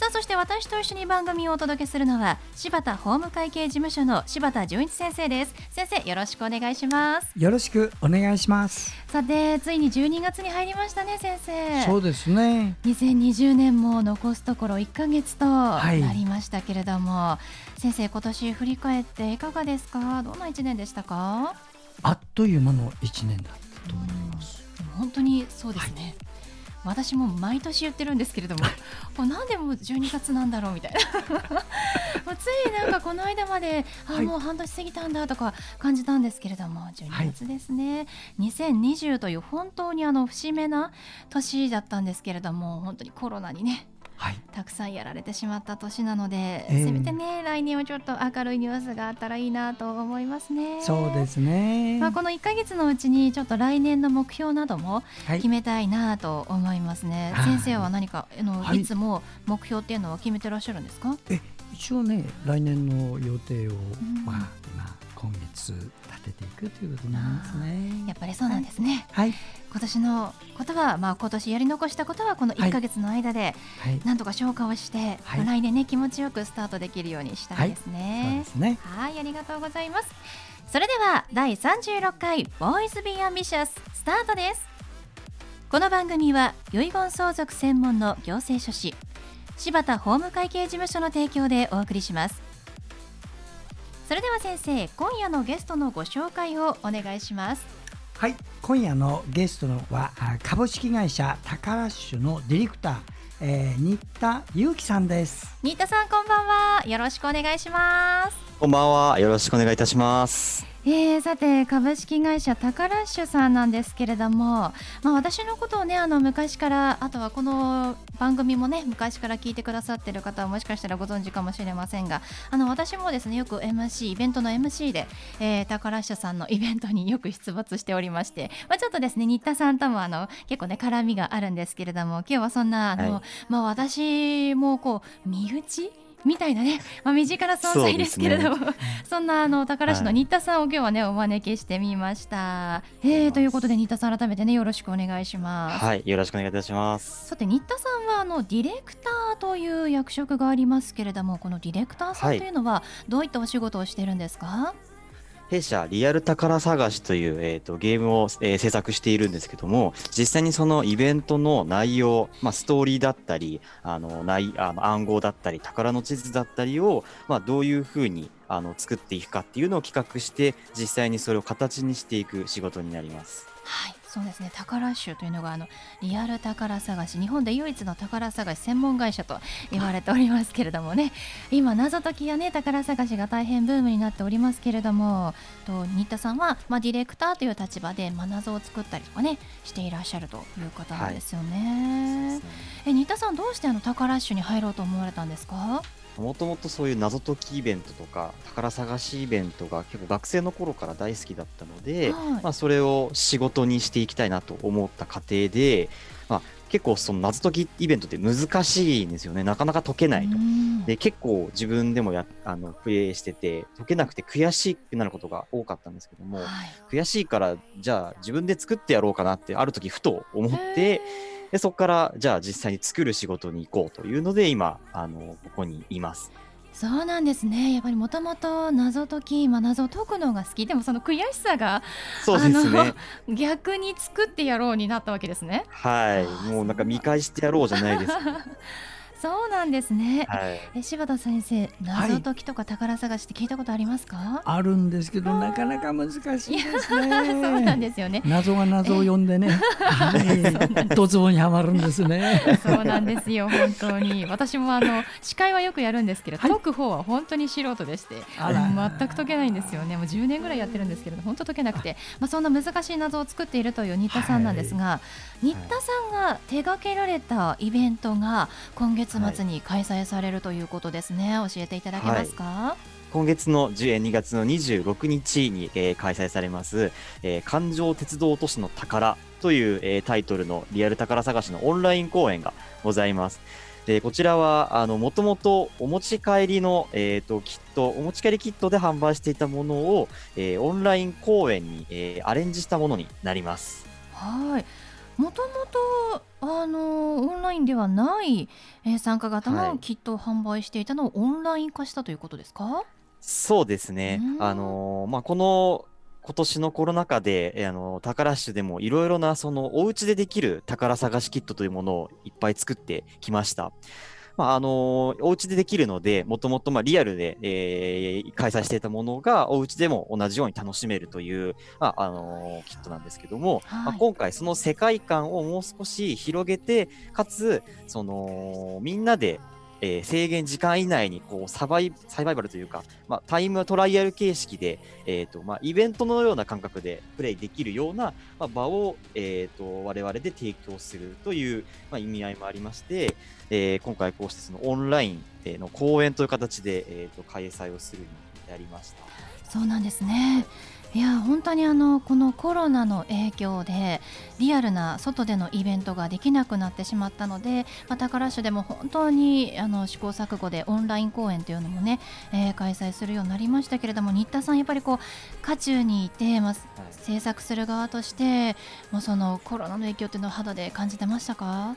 さあそして私と一緒に番組をお届けするのは柴田法務会計事務所の柴田純一先生です。先生よろしくお願いします。よろしくお願いします。さてついに12月に入りましたね先生。そうですね。2020年も残すところ1ヶ月となりましたけれども、はい、先生今年振り返っていかがですか？どんな1年でしたか？あっという間の1年だと思います。本当にそうですね、はい私も毎年言ってるんですけれども もうなんでもう12月なんだろうみたいな。もうついなんかこの間まで、はい、あもう半年過ぎたんだとか感じたんですけれども12月ですね、はい、2020という本当にあの節目な年だったんですけれども本当にコロナにねはい、たくさんやられてしまった年なので、えー、せめてね来年はちょっと明るいニュースがあったらいいなと思いますね。そうですね。まあこの1か月のうちにちょっと来年の目標なども決めたいなと思いますね。はい、先生は何かあの、はい、いつも目標っていうのは決めてらっしゃるんですか？え一応ね来年の予定を、うん、まあ今今月立てていくということなんですね。やっぱりそうなんですね。はい。今年のことは、まあ今年やり残したことはこの1か月の間で、はい、なんとか消化をして、はい、来年ね気持ちよくスタートできるようにしたいですね。はい、ね。はい、ありがとうございます。それでは第36回ボーイズビーアンビシャススタートです。この番組は遺言相続専門の行政書士柴田法務会計事務所の提供でお送りします。それでは先生今夜のゲストのご紹介をお願いします。はい今夜のゲストのは株式会社タカラッシュのディレクターえー、新田裕樹さんです。新田さんこんばんは。よろしくお願いしますこんばんは。よろしくお願いいたします。えー、さて株式会社タカラッシュさんなんですけれども、まあ、私のことをねあの昔からあとはこの番組もね昔から聞いてくださってる方はもしかしたらご存知かもしれませんがあの私もですねよく MC イベントの MC で、えー、タカラッシュさんのイベントによく出没しておりまして、まあ、ちょっとですね新田さんともあの結構ね絡みがあるんですけれども今日はそんなあの、はい、まあ、私もこう身内みたいなね、まあ、身近な存在ですけれどもそ、ね,、んなあの宝市の新田さんを今日はねお招きしてみました。えー、ということで新田さん改めてねよろしくお願いします。はいよろしくお願いいたします。さて新田さんはあのディレクターという役職がありますけれどもこのディレクターさんというのはどういったお仕事をしているんですか、はい弊社リアル宝探しという、えーと、ゲームを、えー、制作しているんですけども実際にそのイベントの内容、まあ、ストーリーだったりあの内あの暗号だったり宝の地図だったりを、まあ、どういうふうにあの作っていくかっていうのを企画して実際にそれを形にしていく仕事になります。はいそうですね。宝州というのがあのリアル宝探し。日本で唯一の宝探し専門会社と言われておりますけれどもね。今謎解きやね宝探しが大変ブームになっておりますけれどもと新田さんは、まあ、ディレクターという立場で、まあ、謎を作ったりとかねしていらっしゃるという方なんですよね。はい、え新田さんどうしてあの宝州に入ろうと思われたんですか？もともとそういう謎解きイベントとか宝探しイベントが結構学生の頃から大好きだったので、はい、まあ、それを仕事にしていきたいなと思った過程で、まあ、結構その謎解きイベントって難しいんですよねなかなか解けないと。で結構自分でもやあのプレイしてて解けなくて悔しくなることが多かったんですけども、はい、悔しいからじゃあ自分で作ってやろうかなってある時ふと思って。でそこからじゃあ実際に作る仕事に行こうというので今あのここにいます。そうなんですね。やっぱりもともと謎解き、まあ、謎を解くのが好き。でもその悔しさがそうですね。逆に作ってやろうになったわけですね。はい。もうなんか見返してやろうじゃないです そうなんですね。はい、え柴田先生、謎解きとか宝探しって聞いたことありますか？はい、あるんですけどなかなか難しいですね。そうなんですよね。謎が謎を呼んでね、はい、ドツボにはまるんですね。そうなんですよ本当に。私もあの司会はよくやるんですけど、解く方は本当に素人でして、全く解けないんですよね。もう10年ぐらいやってるんですけど、本当解けなくて、まあそんな難しい謎を作っているという新田さんなんですが、新田さんが手掛けられたイベントが今月月末に開催されるということですね、はい、教えていただけますか、はい、今月の2月の26日に、えー、開催されます、えー、環状鉄道都市の宝という、えー、タイトルのリアル宝探しのオンライン公演がございます。でこちらはあのもともとお持ち帰りの、えーと、キットお持ち帰りキットで販売していたものを、えー、オンライン公演に、えー、アレンジしたものになります。はいもともとあのオンラインではない、えー、参加型のキットを販売していたのをオンライン化したということですか、そうですね、あのまあ、この今年のコロナ禍で、えー、あの、タカラッシュでもいろいろな、その、お家でできる宝探しキットというものをいっぱい作ってきました。まあ、あのお家でできるので、もともと、まあ、リアルで、えー、開催していたものが、お家でも同じように楽しめるという、まあ、あのキットなんですけども、はい、まあ、今回その世界観をもう少し広げて、かつ、その、みんなで、えー、制限時間以内にこうサバイサバイバルというか、まあ、タイムトライアル形式で、えーとまあ、イベントのような感覚でプレイできるような、まあ、場を、えーと、我々で提供するという、まあ、意味合いもありまして、えー、今回こうしてそのオンラインでの講演という形で、えーと、と開催をする。になりました。そうなんですね。いや本当にあのこのコロナの影響でリアルな外でのイベントができなくなってしまったので、まあ、宝州でも本当にあの試行錯誤でオンライン公演というのもね、えー、開催するようになりましたけれども新田さん、やっぱりこう渦中にいて、まあ、制作する側としてもうそのコロナの影響というのを肌で感じてましたか？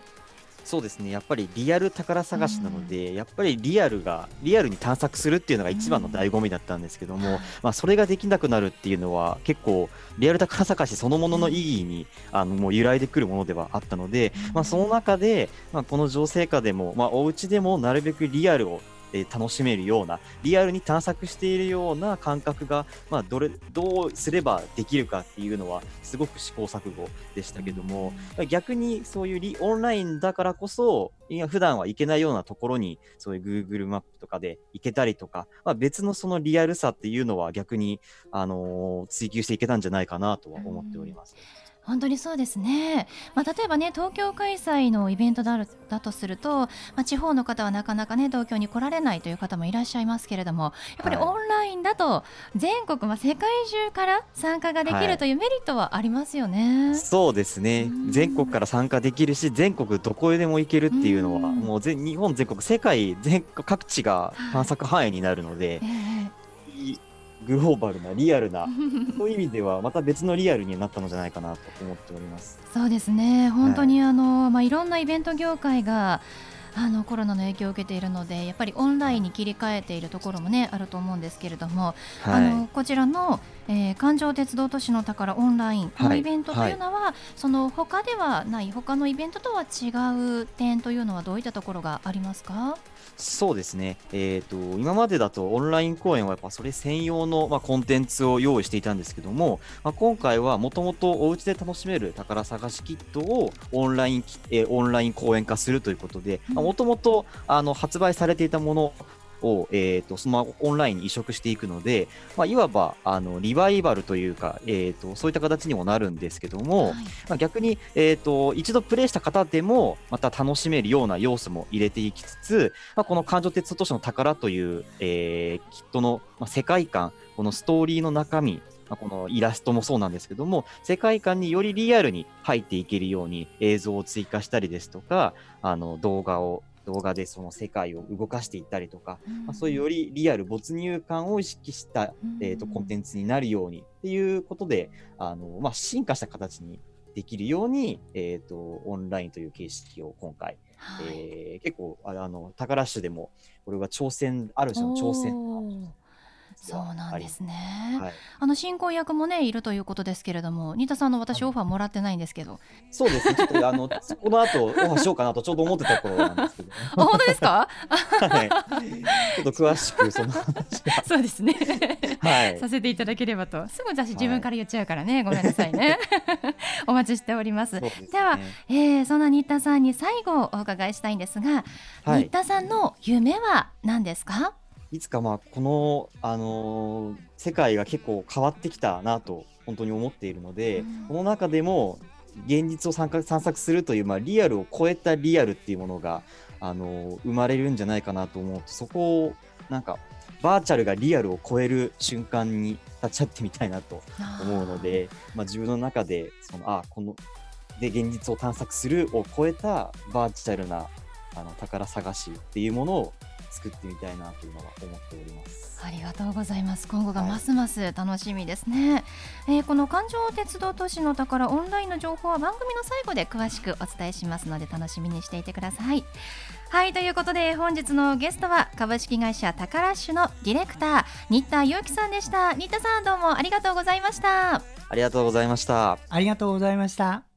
そうですね。やっぱりリアル宝探しなので、うん、やっぱりリアルがリアルに探索するっていうのが一番の醍醐味だったんですけども、うん、まあ、それができなくなるっていうのは結構リアル宝探しそのものの意義に、あのもう由来でくるものではあったので、まあ、その中で、まあ、この情勢下でも、まあ、お家でもなるべくリアルをえ楽しめるような、リアルに探索しているような感覚が、まあ、どれ、どうすればできるかっていうのは、すごく試行錯誤でしたけども、逆にそういうリオンラインだからこそ、いや普段は行けないようなところに、そういう Google マップとかで行けたりとか、まあ、別のそのリアルさっていうのは逆に、あのー、追求していけたんじゃないかなとは思っております。うん本当にそうですね、まあ、例えばね東京開催のイベントだだとすると、まあ、地方の方はなかなかね東京に来られないという方もいらっしゃいますけれどもやっぱりオンラインだと全国、まあ、世界中から参加ができるというメリットはありますよね、はい、そうですね。全国から参加できるし全国どこへでも行けるっていうのはもう全日本全国世界全各地が探索範囲になるので。えーグローバルなリアルな そういう意味ではまた別のリアルになったのじゃないかなと思っております。そうですね。本当にあの、はいまあ、いろんなイベント業界があのコロナの影響を受けているのでやっぱりオンラインに切り替えているところもねあると思うんですけれども、はい、あのこちらの、えー、環状鉄道都市の宝オンラインこのイベントというのは、はい、その他ではない他のイベントとは違う点というのはどういったところがありますか？そうですね、えーと、今までだとオンライン公演はやっぱそれ専用の、まあ、コンテンツを用意していたんですけども、まあ、今回はもともとお家で楽しめる宝探しキットをオンライン,、えー、オンライン公演化するということで、もともと発売されていたものを、えーと、そのままオンラインに移植していくので、まあ、いわばあのリバイバルというか、えーと、そういった形にもなるんですけども、はい、まあ、逆に、えーと、一度プレイした方でもまた楽しめるような要素も入れていきつつ、まあ、この感情鉄道都市の宝という、えー、キットの、まあ、世界観このストーリーの中身まあ、このイラストもそうなんですけども、世界観によりリアルに入っていけるように映像を追加したりですとか、あの動画を動画でその世界を動かしていったりとか、うん、まあ、そういうよりリアル没入感を意識した、えーと、コンテンツになるようにっていうことであの、まあ、進化した形にできるように、えーと、オンラインという形式を今回、はい、えー、結構あの宝種でもこれは挑戦ある種の挑戦そうなんですね、はい、あの進行役もねいるということですけれども新田さんの私オファーもらってないんですけど。そうですね。ちょっとあのこの後オファーしようかなとちょうど思ってた頃なんですけど、ね、本当ですか？はい。ちょっと詳しくその話 そうですね。はい。させていただければと。すぐ私自分から言っちゃうからね、はい、ごめんなさいね。お待ちしております。で、ね,、は、えー、そんな新田さんに最後お伺いしたいんですが、はい、新田さんの夢は何ですか？いつかまあこの、あのー、世界が結構変わってきたなと本当に思っているので、うん、この中でも現実を散策するという、まあ、リアルを超えたリアルっていうものがあの生まれるんじゃないかなと思うとそこをなんかバーチャルがリアルを超える瞬間に立ち会ってみたいなと思うのでまあ、自分の中でそのあこので現実を探索するを超えたバーチャルなあの宝探しっていうものを作ってみたいなというのは思っております。ありがとうございます。今後がますます楽しみですね、はい、えー、この環状鉄道都市の宝オンラインの情報は番組の最後で詳しくお伝えしますので楽しみにしていてください。はいということで本日のゲストは株式会社タカラッシュのディレクター新田裕樹さんでした。新田さんどうもありがとうございました。ありがとうございました。ありがとうございました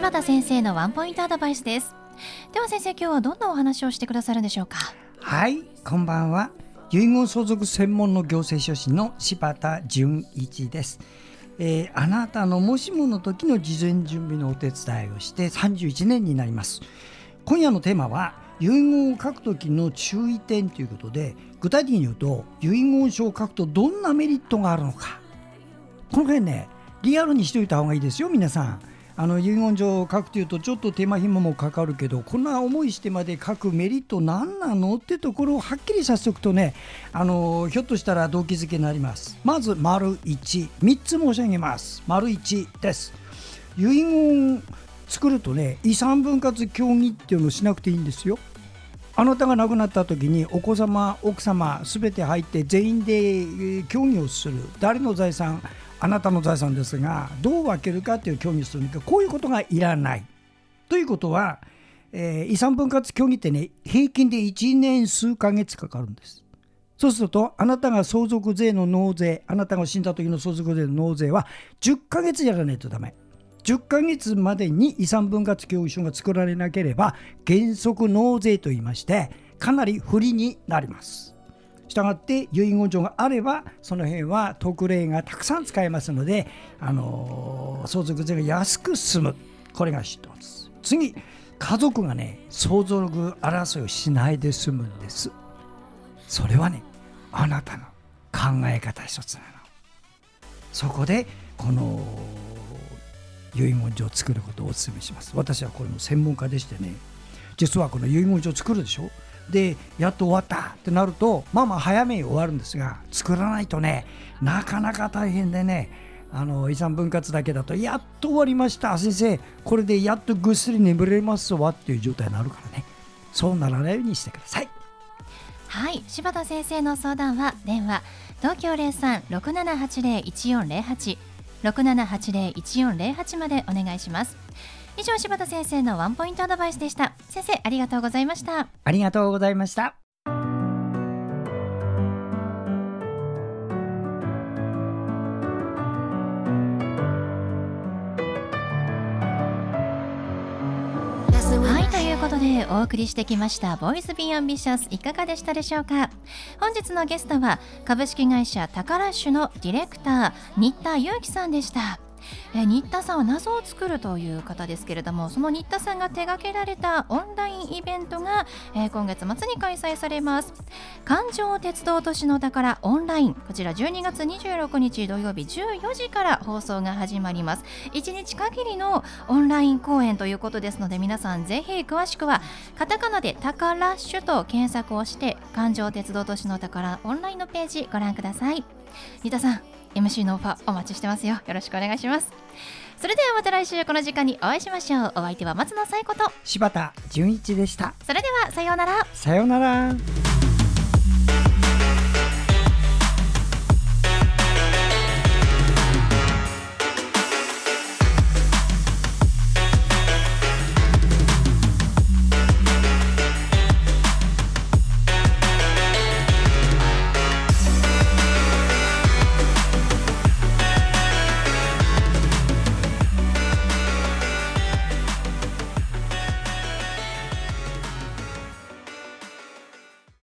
柴田先生のワンポイントアドバイスです。では先生今日はどんなお話をしてくださるんでしょうか？はいこんばんは。遺言相続専門の行政書士の柴田純一です、えー、あなたのもしもの時の事前準備のお手伝いをして31年になります。今夜のテーマは遺言を書く時の注意点ということで具体的に言うと遺言書を書くとどんなメリットがあるのか。この辺ねリアルにしておいた方がいいですよ皆さん。あの遺言状を書くというとちょっと手間暇もかかるけどこんな思いしてまで書くメリット何なのってところをはっきりさせておくとねあのひょっとしたら動機づけになります。まず丸13つ申し上げます。丸1です。遺言作るとね遺産分割協議っていうのをしなくていいんですよ。あなたが亡くなった時にお子様奥様すべて入って全員で協議をする。誰の財産あなたの財産ですがどう分けるかという協議するんだけどこういうことがいらない。ということは、えー、遺産分割協議ってね平均で1年数ヶ月かかるんです。そうするとあなたが相続税の納税あなたが死んだ時の相続税の納税は10ヶ月やらないとダメ。10ヶ月までに遺産分割協議書が作られなければ原則納税といいましてかなり不利になります。したがって遺言状があればその辺は特例がたくさん使えますので、あの相続税が安く済む。これが一つ。次家族がね相続争いをしないで済むんです。それはねあなたの考え方一つなの。そこでこの遺言状を作ることをお勧めします。私はこれの専門家でしてね実はこの遺言状を作るでしょ？でやっと終わった。ってなるとまあまあ早めに終わるんですが作らないとねなかなか大変でねあの遺産分割だけだとやっと終わりました。先生これでやっとぐっすり眠れますわっていう状態になるからね。そうならないようにしてください。はい。柴田先生の相談は電話東京0367801408 6780-1408までお願いします。以上柴田先生のワンポイントアドバイスでした。先生ありがとうございました。ありがとうございました。はいということでお送りしてきました「 Voice Be Ambitious。いかがでしたでしょうか？本日のゲストは株式会社タカラッシュのディレクター新田裕樹さんでしたえー、新田さんは謎を作るという方ですけれどもその新田さんが手掛けられたオンラインイベントが、えー、今月末に開催されます。環状鉄道都市の宝オンライン。こちら12月26日土曜日14時から放送が始まります。1日限りのオンライン公演ということですので皆さんぜひ詳しくはカタカナで「タカラッシュ」と検索をして環状鉄道都市の宝オンラインのページご覧ください。新田さん MC のオファーお待ちしてますよ。よろしくお願いします。それではまた来週この時間にお会いしましょう。お相手は松野紗友子と。柴田純一でした。それではさようなら。さようなら